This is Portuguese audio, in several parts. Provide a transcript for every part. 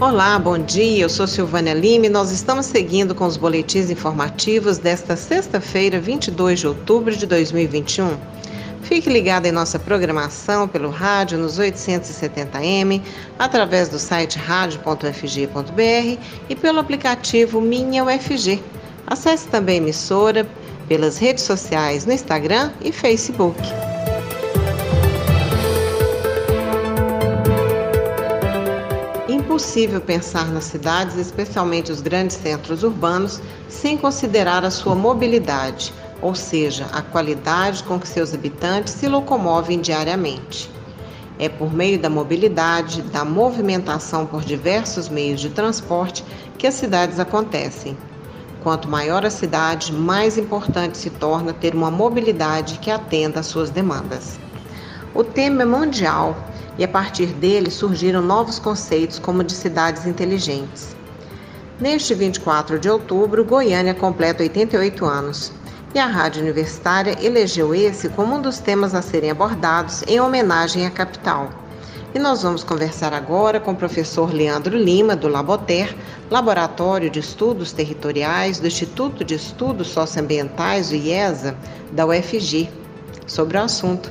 Olá, bom dia. Eu sou Silvânia Lima e nós estamos seguindo com os boletins informativos desta sexta-feira, 22 de outubro de 2021. Fique ligado em nossa programação pelo rádio nos 870m, através do site radio.fg.br e pelo aplicativo Minha UFG. Acesse também a emissora pelas redes sociais no Instagram e Facebook. Impossível pensar nas cidades, especialmente os grandes centros urbanos, sem considerar a sua mobilidade, ou seja, a qualidade com que seus habitantes se locomovem diariamente. É por meio da mobilidade, da movimentação por diversos meios de transporte que as cidades acontecem. Quanto maior a cidade, mais importante se torna ter uma mobilidade que atenda às suas demandas. O tema é mundial e a partir dele surgiram novos conceitos como de cidades inteligentes. Neste 24 de outubro, Goiânia completa 88 anos e a Rádio Universitária elegeu esse como um dos temas a serem abordados em homenagem à capital. E nós vamos conversar agora com o professor Leandro Lima, do Laboter, Laboratório de Estudos Territoriais do Instituto de Estudos Socioambientais, o IESA, da UFG, sobre o assunto.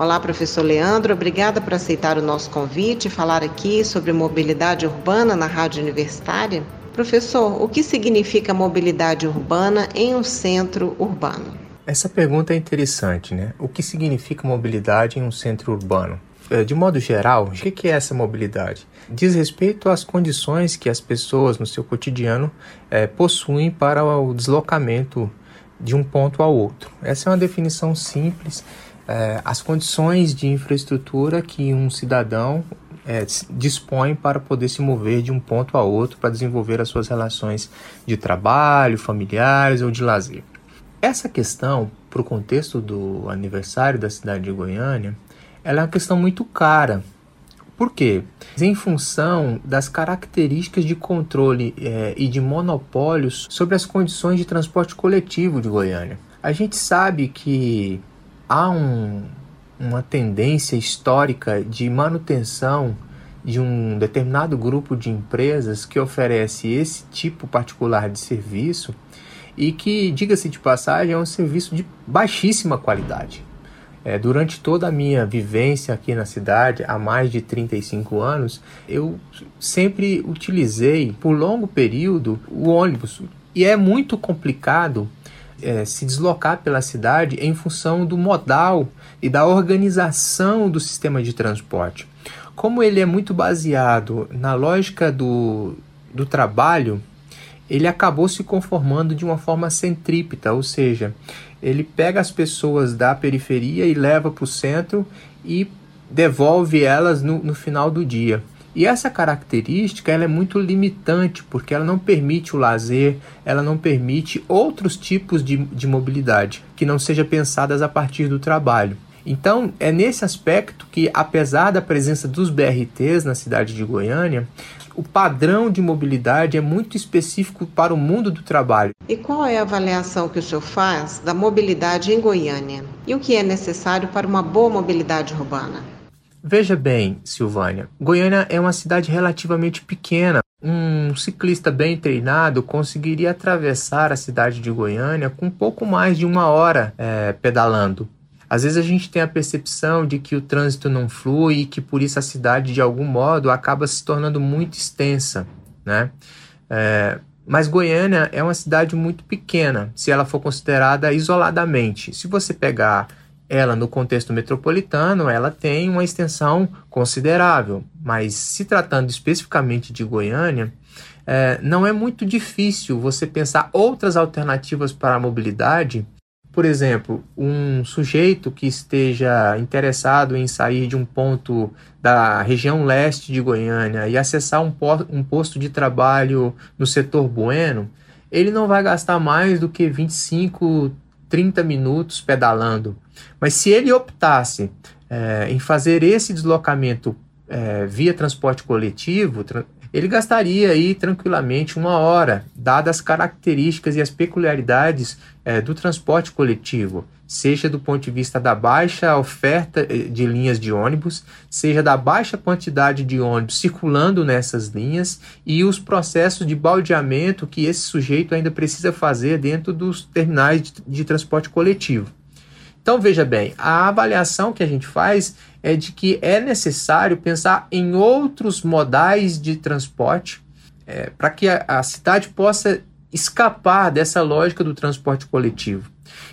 Olá, professor Leandro, obrigada por aceitar o nosso convite e falar aqui sobre mobilidade urbana na Rádio Universitária. Professor, o que significa mobilidade urbana em um centro urbano? Essa pergunta é interessante, né? O que significa mobilidade em um centro urbano? É, de modo geral, o que é essa mobilidade? Diz respeito às condições que as pessoas no seu cotidiano é, possuem para o deslocamento de um ponto ao outro. Essa é uma definição simples é, as condições de infraestrutura que um cidadão é, dispõe para poder se mover de um ponto a outro para desenvolver as suas relações de trabalho, familiares ou de lazer. Essa questão, para o contexto do aniversário da cidade de Goiânia, ela é uma questão muito cara. Por quê? Em função das características de controle é, e de monopólios sobre as condições de transporte coletivo de Goiânia. A gente sabe que há um, uma tendência histórica de manutenção de um determinado grupo de empresas que oferece esse tipo particular de serviço e que, diga-se de passagem, é um serviço de baixíssima qualidade. É, durante toda a minha vivência aqui na cidade, há mais de 35 anos, eu sempre utilizei por longo período o ônibus. E é muito complicado é, se deslocar pela cidade em função do modal e da organização do sistema de transporte. Como ele é muito baseado na lógica do, do trabalho, ele acabou se conformando de uma forma centrípeta, ou seja, ele pega as pessoas da periferia e leva para o centro e devolve elas no, no final do dia. E essa característica ela é muito limitante, porque ela não permite o lazer, ela não permite outros tipos de, de mobilidade que não sejam pensadas a partir do trabalho. Então, é nesse aspecto que, apesar da presença dos BRTs na cidade de Goiânia, o padrão de mobilidade é muito específico para o mundo do trabalho. E qual é a avaliação que o senhor faz da mobilidade em Goiânia? E o que é necessário para uma boa mobilidade urbana? Veja bem, Silvânia, Goiânia é uma cidade relativamente pequena. Um ciclista bem treinado conseguiria atravessar a cidade de Goiânia com pouco mais de uma hora é, pedalando. Às vezes a gente tem a percepção de que o trânsito não flui e que por isso a cidade, de algum modo, acaba se tornando muito extensa, né? É, mas Goiânia é uma cidade muito pequena, se ela for considerada isoladamente. Se você pegar ela no contexto metropolitano, ela tem uma extensão considerável, mas se tratando especificamente de Goiânia, é, não é muito difícil você pensar outras alternativas para a mobilidade. Por exemplo, um sujeito que esteja interessado em sair de um ponto da região leste de Goiânia e acessar um, um posto de trabalho no setor bueno, ele não vai gastar mais do que 25, 30 minutos pedalando. Mas se ele optasse é, em fazer esse deslocamento é, via transporte coletivo, tra ele gastaria aí tranquilamente uma hora, dadas as características e as peculiaridades é, do transporte coletivo, seja do ponto de vista da baixa oferta eh, de linhas de ônibus, seja da baixa quantidade de ônibus circulando nessas linhas e os processos de baldeamento que esse sujeito ainda precisa fazer dentro dos terminais de, de transporte coletivo. Então veja bem, a avaliação que a gente faz é de que é necessário pensar em outros modais de transporte é, para que a, a cidade possa escapar dessa lógica do transporte coletivo.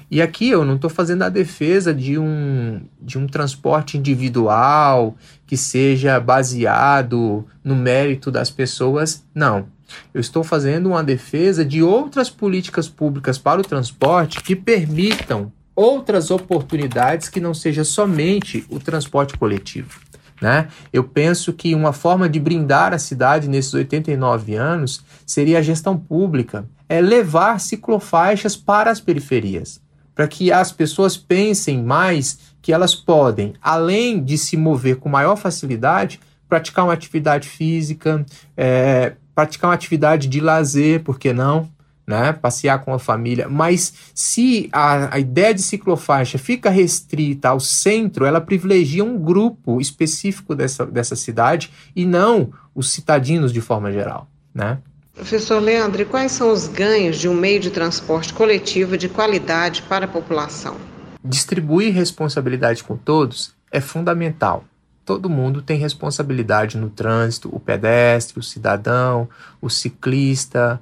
E aqui eu não estou fazendo a defesa de um, de um transporte individual que seja baseado no mérito das pessoas, não. Eu estou fazendo uma defesa de outras políticas públicas para o transporte que permitam outras oportunidades que não seja somente o transporte coletivo. Né? Eu penso que uma forma de brindar a cidade nesses 89 anos seria a gestão pública, é levar ciclofaixas para as periferias, para que as pessoas pensem mais que elas podem, além de se mover com maior facilidade, praticar uma atividade física, é, praticar uma atividade de lazer, por que não? Né, passear com a família, mas se a, a ideia de ciclofaixa fica restrita ao centro, ela privilegia um grupo específico dessa, dessa cidade e não os citadinos de forma geral, né? Professor Leandro, quais são os ganhos de um meio de transporte coletivo de qualidade para a população? Distribuir responsabilidade com todos é fundamental. Todo mundo tem responsabilidade no trânsito: o pedestre, o cidadão, o ciclista,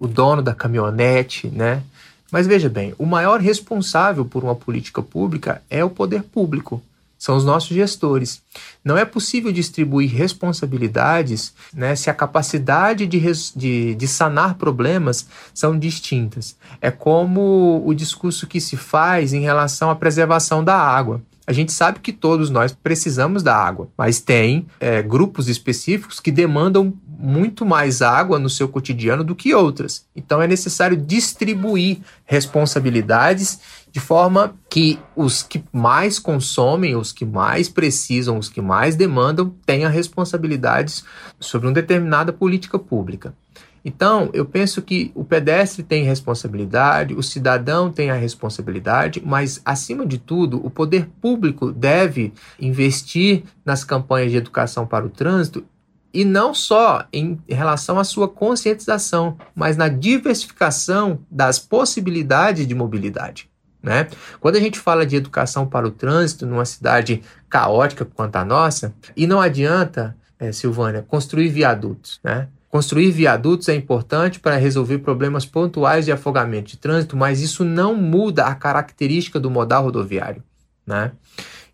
o dono da caminhonete, né? Mas veja bem, o maior responsável por uma política pública é o poder público, são os nossos gestores. Não é possível distribuir responsabilidades né, se a capacidade de, de, de, sanar problemas são distintas. É como o discurso que se faz em relação à preservação da água. A gente sabe que todos nós precisamos da água, mas tem é, grupos específicos que demandam muito mais água no seu cotidiano do que outras. Então é necessário distribuir responsabilidades de forma que os que mais consomem, os que mais precisam, os que mais demandam, tenham responsabilidades sobre uma determinada política pública. Então, eu penso que o pedestre tem responsabilidade, o cidadão tem a responsabilidade, mas, acima de tudo, o poder público deve investir nas campanhas de educação para o trânsito e não só em relação à sua conscientização, mas na diversificação das possibilidades de mobilidade. Né? Quando a gente fala de educação para o trânsito numa cidade caótica quanto a nossa, e não adianta, é, Silvânia, construir viadutos. Né? Construir viadutos é importante para resolver problemas pontuais de afogamento de trânsito, mas isso não muda a característica do modal rodoviário. Né?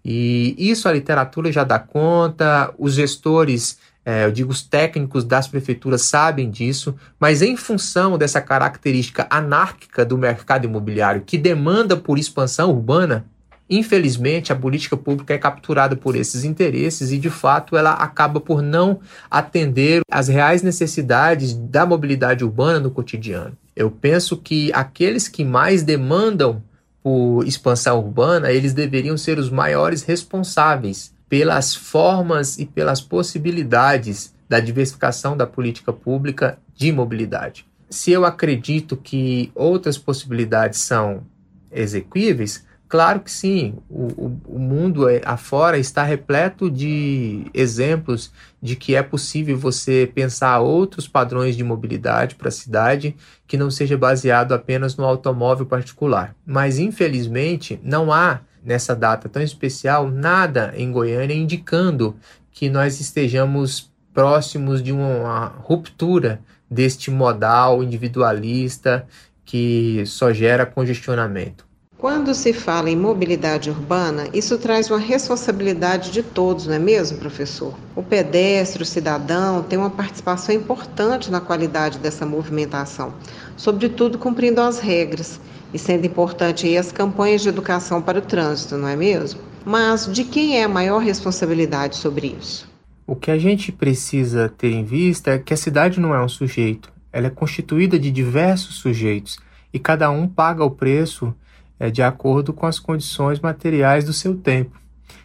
E isso a literatura já dá conta, os gestores, é, eu digo os técnicos das prefeituras sabem disso, mas em função dessa característica anárquica do mercado imobiliário que demanda por expansão urbana, Infelizmente, a política pública é capturada por esses interesses e, de fato, ela acaba por não atender às reais necessidades da mobilidade urbana no cotidiano. Eu penso que aqueles que mais demandam por expansão urbana, eles deveriam ser os maiores responsáveis pelas formas e pelas possibilidades da diversificação da política pública de mobilidade. Se eu acredito que outras possibilidades são exequíveis, Claro que sim, o, o, o mundo é, afora está repleto de exemplos de que é possível você pensar outros padrões de mobilidade para a cidade que não seja baseado apenas no automóvel particular. Mas infelizmente não há nessa data tão especial nada em Goiânia indicando que nós estejamos próximos de uma ruptura deste modal individualista que só gera congestionamento. Quando se fala em mobilidade urbana, isso traz uma responsabilidade de todos, não é mesmo, professor? O pedestre, o cidadão, tem uma participação importante na qualidade dessa movimentação, sobretudo cumprindo as regras e sendo importante aí as campanhas de educação para o trânsito, não é mesmo? Mas de quem é a maior responsabilidade sobre isso? O que a gente precisa ter em vista é que a cidade não é um sujeito, ela é constituída de diversos sujeitos e cada um paga o preço é, de acordo com as condições materiais do seu tempo.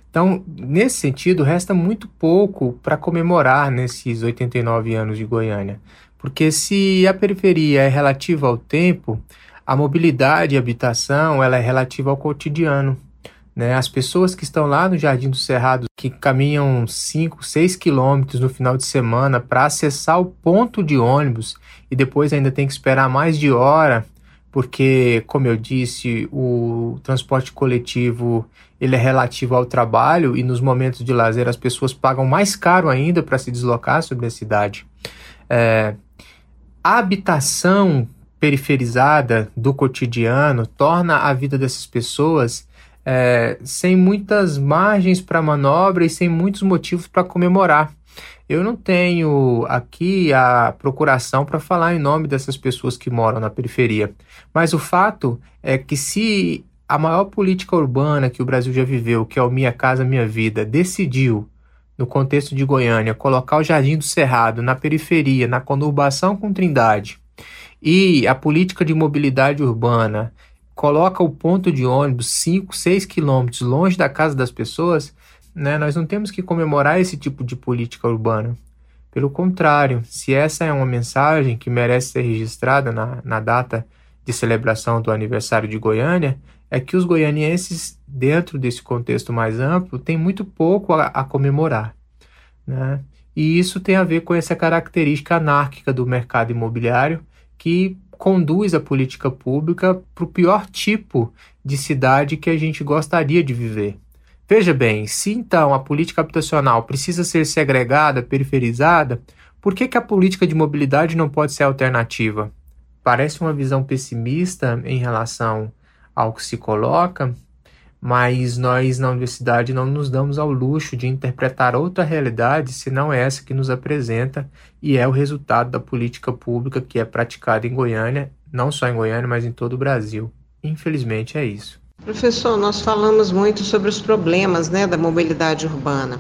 Então, nesse sentido, resta muito pouco para comemorar nesses 89 anos de Goiânia. Porque se a periferia é relativa ao tempo, a mobilidade e habitação ela é relativa ao cotidiano. Né? As pessoas que estão lá no Jardim do Cerrado, que caminham 5, 6 quilômetros no final de semana para acessar o ponto de ônibus e depois ainda tem que esperar mais de hora, porque, como eu disse, o transporte coletivo ele é relativo ao trabalho e nos momentos de lazer as pessoas pagam mais caro ainda para se deslocar sobre a cidade. É, a habitação periferizada do cotidiano torna a vida dessas pessoas é, sem muitas margens para manobra e sem muitos motivos para comemorar. Eu não tenho aqui a procuração para falar em nome dessas pessoas que moram na periferia, mas o fato é que se a maior política urbana que o Brasil já viveu, que é o Minha Casa Minha Vida, decidiu, no contexto de Goiânia, colocar o Jardim do Cerrado na periferia, na conurbação com Trindade, e a política de mobilidade urbana coloca o ponto de ônibus 5, 6 quilômetros longe da casa das pessoas, né, nós não temos que comemorar esse tipo de política urbana. Pelo contrário, se essa é uma mensagem que merece ser registrada na, na data de celebração do aniversário de Goiânia, é que os goianienses, dentro desse contexto mais amplo, têm muito pouco a, a comemorar. Né? E isso tem a ver com essa característica anárquica do mercado imobiliário que conduz a política pública para o pior tipo de cidade que a gente gostaria de viver. Veja bem, se então a política habitacional precisa ser segregada, periferizada, por que, que a política de mobilidade não pode ser alternativa? Parece uma visão pessimista em relação ao que se coloca, mas nós na universidade não nos damos ao luxo de interpretar outra realidade senão essa que nos apresenta e é o resultado da política pública que é praticada em Goiânia, não só em Goiânia, mas em todo o Brasil. Infelizmente é isso. Professor, nós falamos muito sobre os problemas né, da mobilidade urbana.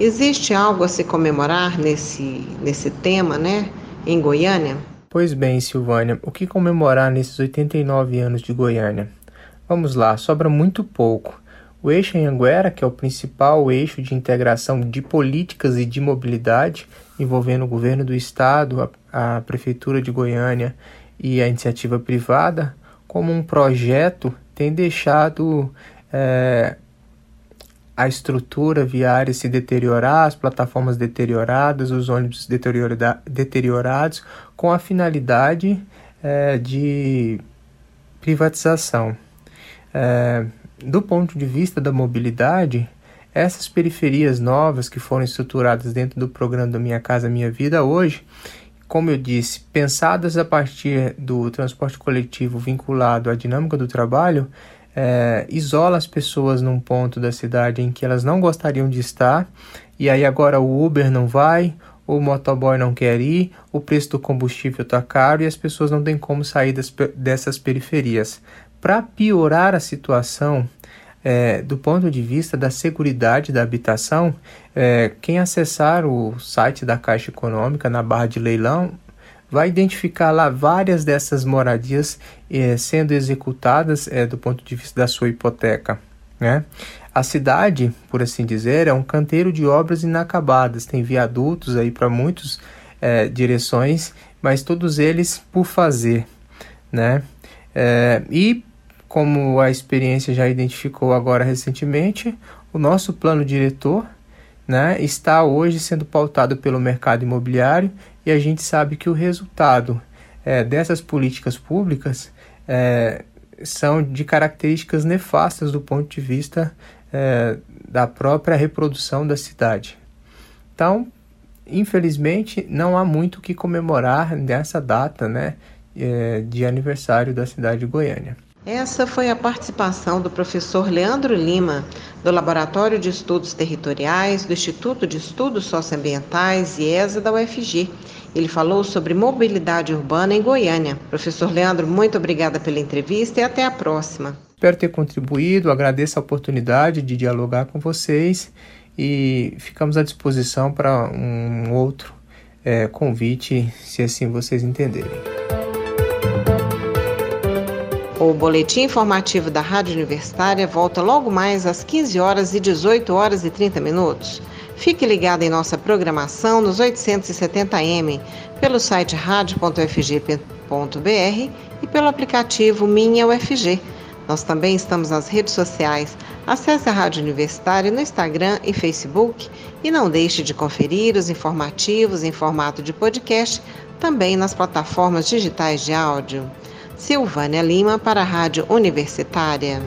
Existe algo a se comemorar nesse, nesse tema, né, em Goiânia? Pois bem, Silvânia, o que comemorar nesses 89 anos de Goiânia? Vamos lá, sobra muito pouco. O eixo Anhanguera, que é o principal eixo de integração de políticas e de mobilidade, envolvendo o governo do estado, a, a prefeitura de Goiânia e a iniciativa privada, como um projeto, tem deixado é, a estrutura viária se deteriorar, as plataformas deterioradas, os ônibus deteriora deteriorados, com a finalidade é, de privatização. É, do ponto de vista da mobilidade, essas periferias novas que foram estruturadas dentro do programa do Minha Casa Minha Vida hoje, como eu disse, pensadas a partir do transporte coletivo vinculado à dinâmica do trabalho, é, isola as pessoas num ponto da cidade em que elas não gostariam de estar, e aí agora o Uber não vai, o motoboy não quer ir, o preço do combustível está caro e as pessoas não têm como sair das, dessas periferias. Para piorar a situação, é, do ponto de vista da segurança da habitação, é, quem acessar o site da Caixa Econômica na barra de leilão vai identificar lá várias dessas moradias é, sendo executadas é, do ponto de vista da sua hipoteca. Né? A cidade, por assim dizer, é um canteiro de obras inacabadas, tem viadutos aí para muitas é, direções, mas todos eles por fazer. Né? É, e como a experiência já identificou agora recentemente, o nosso plano diretor né, está hoje sendo pautado pelo mercado imobiliário e a gente sabe que o resultado é, dessas políticas públicas é, são de características nefastas do ponto de vista é, da própria reprodução da cidade. Então, infelizmente, não há muito o que comemorar nessa data né, é, de aniversário da cidade de Goiânia. Essa foi a participação do professor Leandro Lima, do Laboratório de Estudos Territoriais do Instituto de Estudos Socioambientais e ESA da UFG. Ele falou sobre mobilidade urbana em Goiânia. Professor Leandro, muito obrigada pela entrevista e até a próxima. Espero ter contribuído, agradeço a oportunidade de dialogar com vocês e ficamos à disposição para um outro é, convite, se assim vocês entenderem. O boletim informativo da Rádio Universitária volta logo mais às 15 horas e 18 horas e 30 minutos. Fique ligado em nossa programação nos 870m, pelo site radio.fg.br e pelo aplicativo Minha UFG. Nós também estamos nas redes sociais. Acesse a Rádio Universitária no Instagram e Facebook e não deixe de conferir os informativos em formato de podcast também nas plataformas digitais de áudio. Silvânia Lima para a Rádio Universitária.